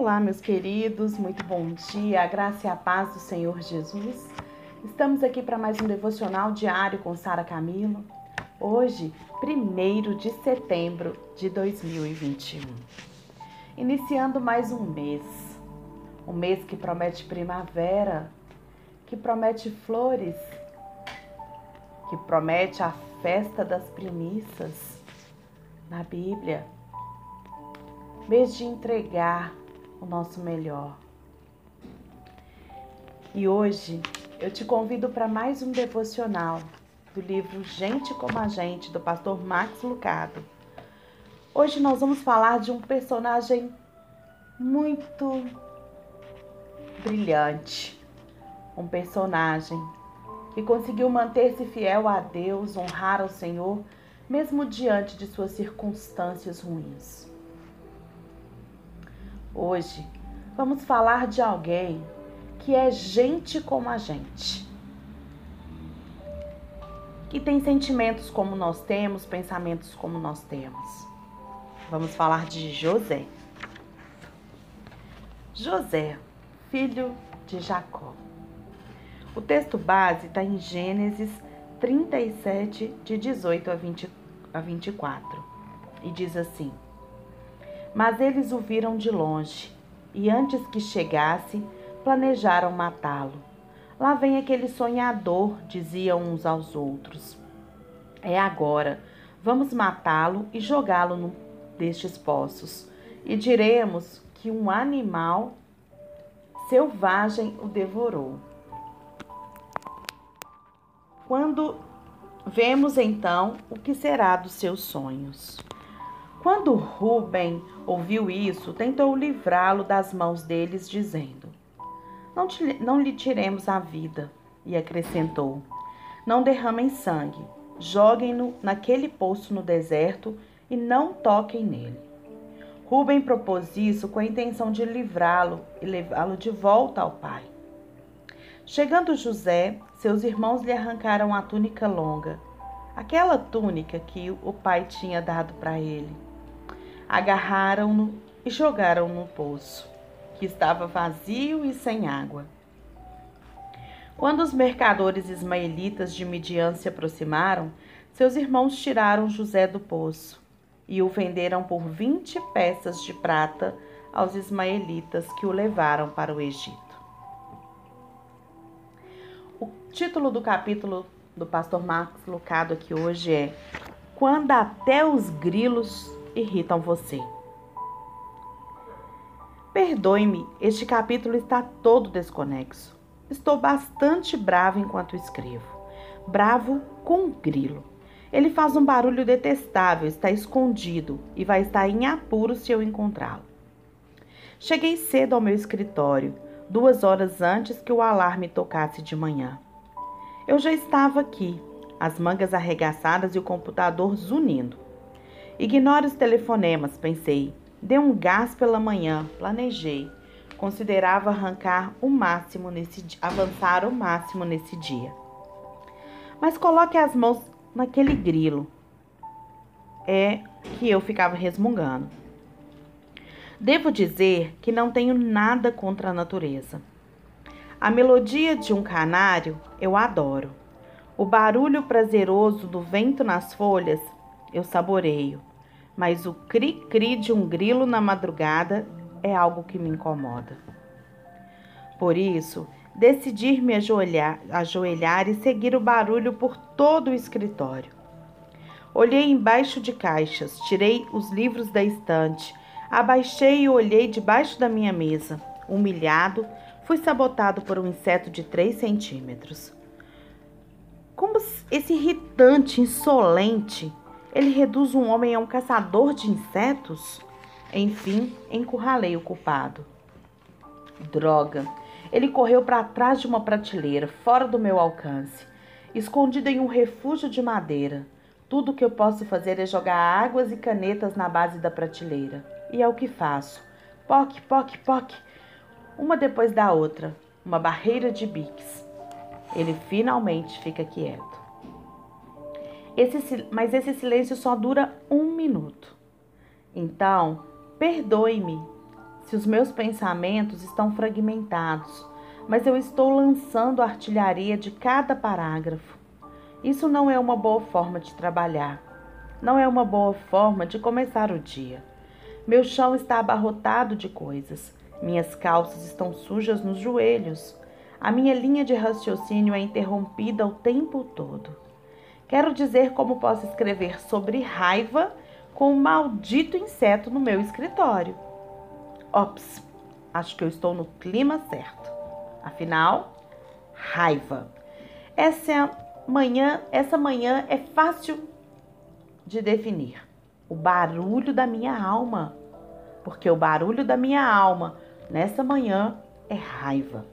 Olá, meus queridos, muito bom dia, a graça e a paz do Senhor Jesus. Estamos aqui para mais um devocional diário com Sara Camilo. Hoje, 1 de setembro de 2021. Iniciando mais um mês. Um mês que promete primavera, que promete flores, que promete a festa das primícias na Bíblia. Mês de entregar o nosso melhor. E hoje eu te convido para mais um devocional do livro Gente como a Gente, do pastor Max Lucado. Hoje nós vamos falar de um personagem muito brilhante, um personagem que conseguiu manter-se fiel a Deus, honrar ao Senhor, mesmo diante de suas circunstâncias ruins. Hoje vamos falar de alguém que é gente como a gente. Que tem sentimentos como nós temos, pensamentos como nós temos. Vamos falar de José. José, filho de Jacó. O texto base está em Gênesis 37, de 18 a, 20, a 24, e diz assim. Mas eles o viram de longe, e antes que chegasse, planejaram matá-lo. Lá vem aquele sonhador, diziam uns aos outros. É agora, vamos matá-lo e jogá-lo num destes poços, e diremos que um animal selvagem o devorou. Quando vemos então o que será dos seus sonhos. Quando Rubem ouviu isso, tentou livrá-lo das mãos deles, dizendo: não, te, não lhe tiremos a vida. E acrescentou: Não derramem sangue, joguem-no naquele poço no deserto e não toquem nele. Rubem propôs isso com a intenção de livrá-lo e levá-lo de volta ao pai. Chegando José, seus irmãos lhe arrancaram a túnica longa, aquela túnica que o pai tinha dado para ele agarraram-no e jogaram no poço, que estava vazio e sem água. Quando os mercadores ismaelitas de Midian se aproximaram, seus irmãos tiraram José do poço e o venderam por vinte peças de prata aos ismaelitas que o levaram para o Egito. O título do capítulo do pastor Marcos Lucado aqui hoje é Quando até os grilos irritam você. Perdoe-me, este capítulo está todo desconexo. Estou bastante bravo enquanto escrevo. Bravo com um grilo. Ele faz um barulho detestável, está escondido e vai estar em apuro se eu encontrá-lo. Cheguei cedo ao meu escritório, duas horas antes que o alarme tocasse de manhã. Eu já estava aqui, as mangas arregaçadas e o computador zunindo. Ignore os telefonemas, pensei. Dê um gás pela manhã, planejei. Considerava arrancar o máximo nesse avançar o máximo nesse dia. Mas coloque as mãos naquele grilo. É que eu ficava resmungando. Devo dizer que não tenho nada contra a natureza. A melodia de um canário eu adoro. O barulho prazeroso do vento nas folhas eu saboreio mas o cri-cri de um grilo na madrugada é algo que me incomoda. Por isso, decidi me ajoelhar, ajoelhar e seguir o barulho por todo o escritório. Olhei embaixo de caixas, tirei os livros da estante, abaixei e olhei debaixo da minha mesa. Humilhado, fui sabotado por um inseto de 3 centímetros. Como esse irritante, insolente, ele reduz um homem a um caçador de insetos? Enfim, encurralei o culpado. Droga! Ele correu para trás de uma prateleira, fora do meu alcance, escondido em um refúgio de madeira. Tudo que eu posso fazer é jogar águas e canetas na base da prateleira. E é o que faço. Poc, poc, poc. Uma depois da outra. Uma barreira de biques. Ele finalmente fica quieto. Esse, mas esse silêncio só dura um minuto. Então, perdoe-me se os meus pensamentos estão fragmentados, mas eu estou lançando a artilharia de cada parágrafo. Isso não é uma boa forma de trabalhar. Não é uma boa forma de começar o dia. Meu chão está abarrotado de coisas. Minhas calças estão sujas nos joelhos. A minha linha de raciocínio é interrompida o tempo todo. Quero dizer como posso escrever sobre raiva com um maldito inseto no meu escritório. Ops, acho que eu estou no clima certo. Afinal, raiva. Essa manhã, essa manhã é fácil de definir. O barulho da minha alma. Porque o barulho da minha alma nessa manhã é raiva.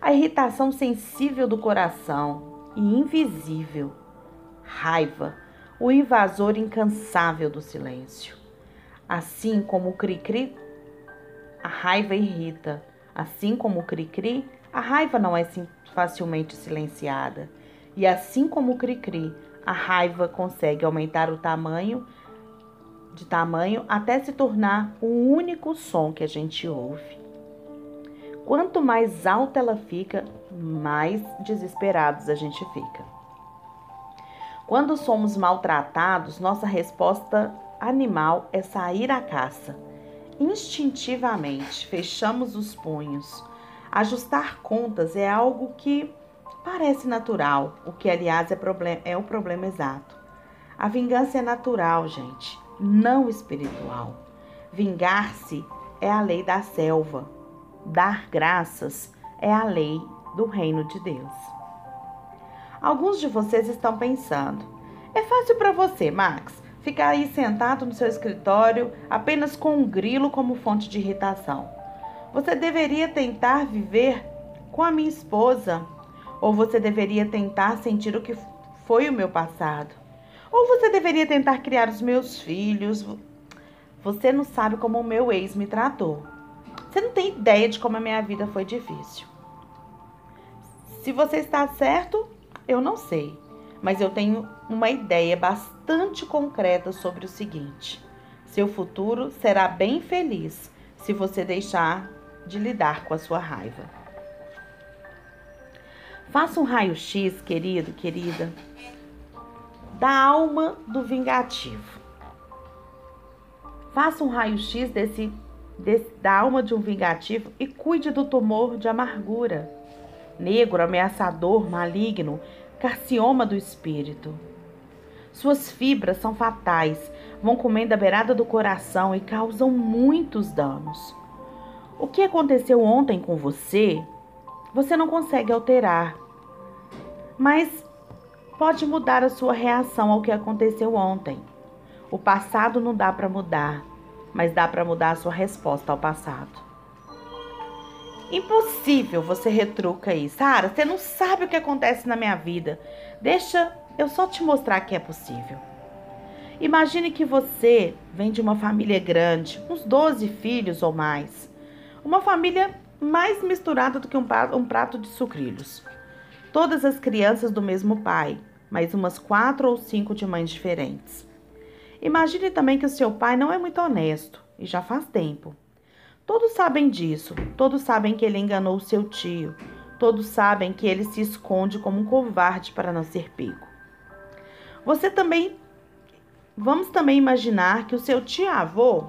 A irritação sensível do coração e invisível. Raiva, o invasor incansável do silêncio. Assim como o cri-cri, a raiva irrita. Assim como o cri-cri, a raiva não é facilmente silenciada. E assim como o cri-cri, a raiva consegue aumentar o tamanho de tamanho até se tornar o único som que a gente ouve. Quanto mais alta ela fica, mais desesperados a gente fica. Quando somos maltratados, nossa resposta animal é sair à caça. Instintivamente, fechamos os punhos. Ajustar contas é algo que parece natural, o que, aliás, é, é o problema exato. A vingança é natural, gente, não espiritual. Vingar-se é a lei da selva. Dar graças é a lei do reino de Deus. Alguns de vocês estão pensando: é fácil para você, Max, ficar aí sentado no seu escritório apenas com um grilo como fonte de irritação. Você deveria tentar viver com a minha esposa, ou você deveria tentar sentir o que foi o meu passado, ou você deveria tentar criar os meus filhos. Você não sabe como o meu ex me tratou. Você não tem ideia de como a minha vida foi difícil. Se você está certo, eu não sei, mas eu tenho uma ideia bastante concreta sobre o seguinte: seu futuro será bem feliz se você deixar de lidar com a sua raiva. Faça um raio-x, querido, querida, da alma do vingativo. Faça um raio-x desse, desse, da alma de um vingativo e cuide do tumor de amargura, negro, ameaçador, maligno, carcioma do espírito. Suas fibras são fatais, vão comendo a beirada do coração e causam muitos danos. O que aconteceu ontem com você, você não consegue alterar, mas pode mudar a sua reação ao que aconteceu ontem. O passado não dá para mudar, mas dá para mudar a sua resposta ao passado. Impossível você retruca isso. Sara, você não sabe o que acontece na minha vida. Deixa eu só te mostrar que é possível. Imagine que você vem de uma família grande, uns 12 filhos ou mais. Uma família mais misturada do que um prato de sucrilhos. Todas as crianças do mesmo pai, mas umas quatro ou cinco de mães diferentes. Imagine também que o seu pai não é muito honesto, e já faz tempo. Todos sabem disso, todos sabem que ele enganou seu tio, todos sabem que ele se esconde como um covarde para não ser pego. Você também. Vamos também imaginar que o seu tio-avô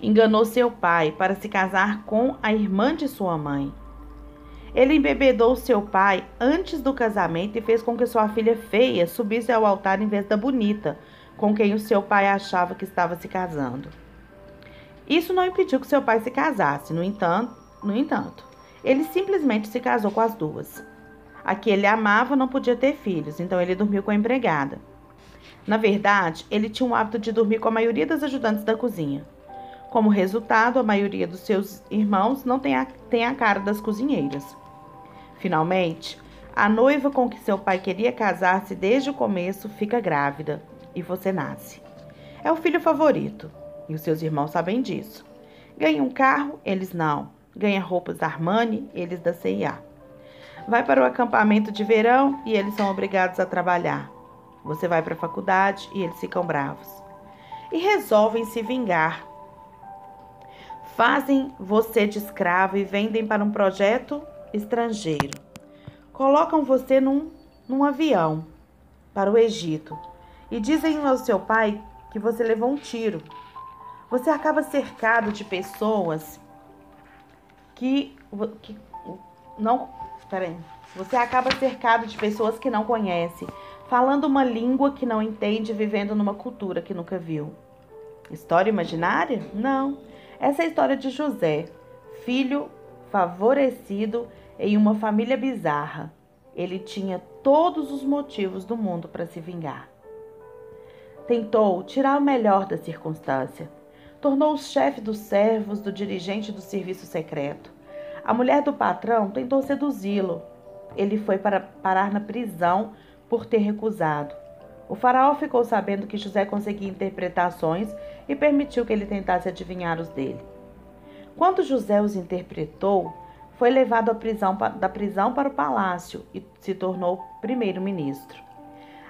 enganou seu pai para se casar com a irmã de sua mãe. Ele embebedou seu pai antes do casamento e fez com que sua filha feia subisse ao altar em vez da bonita, com quem o seu pai achava que estava se casando. Isso não impediu que seu pai se casasse, no entanto, no entanto, ele simplesmente se casou com as duas. A que ele amava não podia ter filhos, então ele dormiu com a empregada. Na verdade, ele tinha o hábito de dormir com a maioria das ajudantes da cozinha. Como resultado, a maioria dos seus irmãos não tem a, tem a cara das cozinheiras. Finalmente, a noiva com que seu pai queria casar-se desde o começo fica grávida e você nasce. É o filho favorito. E os seus irmãos sabem disso. Ganha um carro, eles não. Ganha roupas da Armani, eles da CIA. Vai para o acampamento de verão e eles são obrigados a trabalhar. Você vai para a faculdade e eles ficam bravos. E resolvem se vingar. Fazem você de escravo e vendem para um projeto estrangeiro. Colocam você num, num avião para o Egito e dizem ao seu pai que você levou um tiro. Você acaba cercado de pessoas que, que não. Peraí. Você acaba cercado de pessoas que não conhece, falando uma língua que não entende, vivendo numa cultura que nunca viu. História imaginária? Não. Essa é a história de José, filho favorecido em uma família bizarra. Ele tinha todos os motivos do mundo para se vingar. Tentou tirar o melhor da circunstância. Tornou-se chefe dos servos do dirigente do serviço secreto. A mulher do patrão tentou seduzi-lo. Ele foi para parar na prisão por ter recusado. O faraó ficou sabendo que José conseguia interpretações e permitiu que ele tentasse adivinhar os dele. Quando José os interpretou, foi levado prisão, da prisão para o palácio e se tornou primeiro-ministro.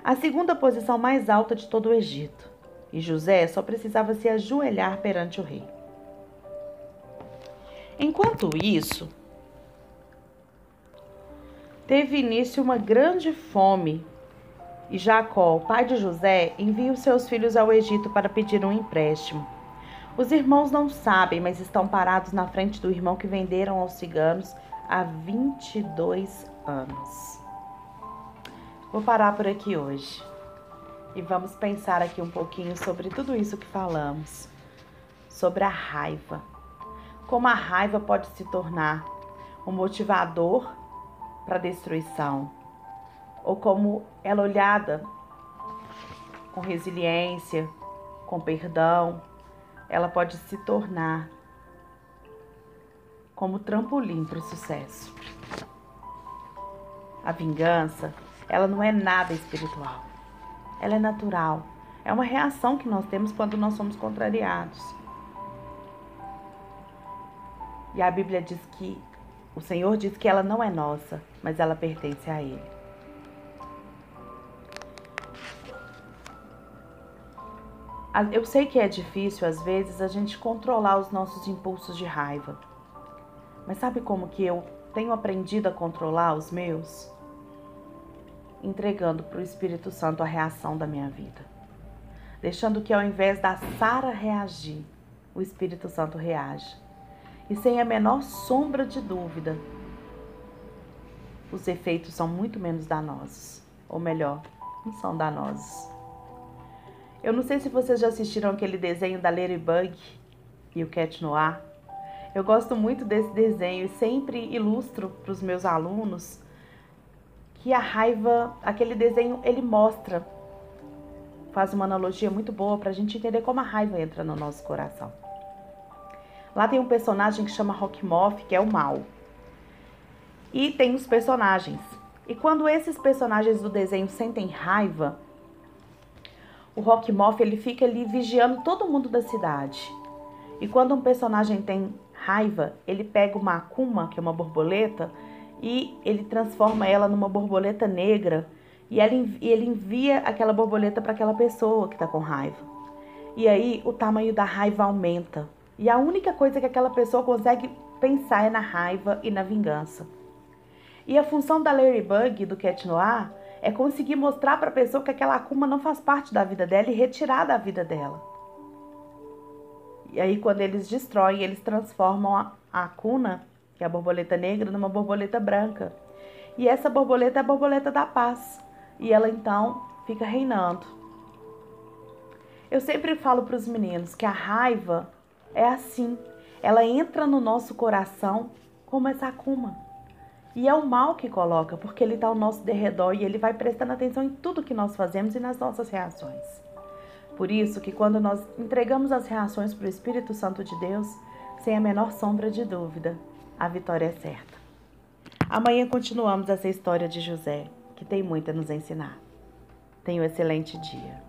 A segunda posição mais alta de todo o Egito. E José só precisava se ajoelhar perante o rei. Enquanto isso, teve início uma grande fome e Jacó, pai de José, envia os seus filhos ao Egito para pedir um empréstimo. Os irmãos não sabem, mas estão parados na frente do irmão que venderam aos ciganos há 22 anos. Vou parar por aqui hoje e vamos pensar aqui um pouquinho sobre tudo isso que falamos, sobre a raiva. Como a raiva pode se tornar um motivador para a destruição ou como ela olhada com resiliência, com perdão, ela pode se tornar como trampolim para o sucesso. A vingança, ela não é nada espiritual. Ela é natural. É uma reação que nós temos quando nós somos contrariados. E a Bíblia diz que o Senhor diz que ela não é nossa, mas ela pertence a Ele. Eu sei que é difícil às vezes a gente controlar os nossos impulsos de raiva. Mas sabe como que eu tenho aprendido a controlar os meus? Entregando para o Espírito Santo a reação da minha vida. Deixando que ao invés da Sara reagir, o Espírito Santo reage. E sem a menor sombra de dúvida, os efeitos são muito menos danosos. Ou melhor, não são danosos. Eu não sei se vocês já assistiram aquele desenho da Ladybug e o Cat Noir. Eu gosto muito desse desenho e sempre ilustro para os meus alunos que a raiva, aquele desenho, ele mostra, faz uma analogia muito boa para a gente entender como a raiva entra no nosso coração. Lá tem um personagem que chama Rockmoff, que é o mal. E tem os personagens. E quando esses personagens do desenho sentem raiva, o Rock Moth ele fica ali vigiando todo mundo da cidade. E quando um personagem tem raiva, ele pega uma akuma, que é uma borboleta, e ele transforma ela numa borboleta negra e ele envia aquela borboleta para aquela pessoa que está com raiva. E aí o tamanho da raiva aumenta. E a única coisa que aquela pessoa consegue pensar é na raiva e na vingança. E a função da Ladybug do Cat Noir é conseguir mostrar para a pessoa que aquela Akuma não faz parte da vida dela e retirar da vida dela. E aí, quando eles destroem, eles transformam a, a Akuna, que é a borboleta negra, numa borboleta branca. E essa borboleta é a borboleta da paz. E ela então fica reinando. Eu sempre falo para os meninos que a raiva é assim. Ela entra no nosso coração como essa Akuma. E é o mal que coloca, porque ele está ao nosso derredor e ele vai prestando atenção em tudo que nós fazemos e nas nossas reações. Por isso que quando nós entregamos as reações para o Espírito Santo de Deus, sem a menor sombra de dúvida, a vitória é certa. Amanhã continuamos essa história de José, que tem muito a nos ensinar. Tenha um excelente dia.